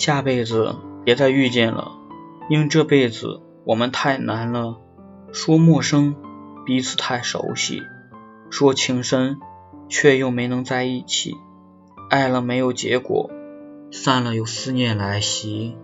下辈子别再遇见了。因为这辈子我们太难了说陌生彼此太熟悉说情深却又没能在一起爱了没有结果散了又思念来袭。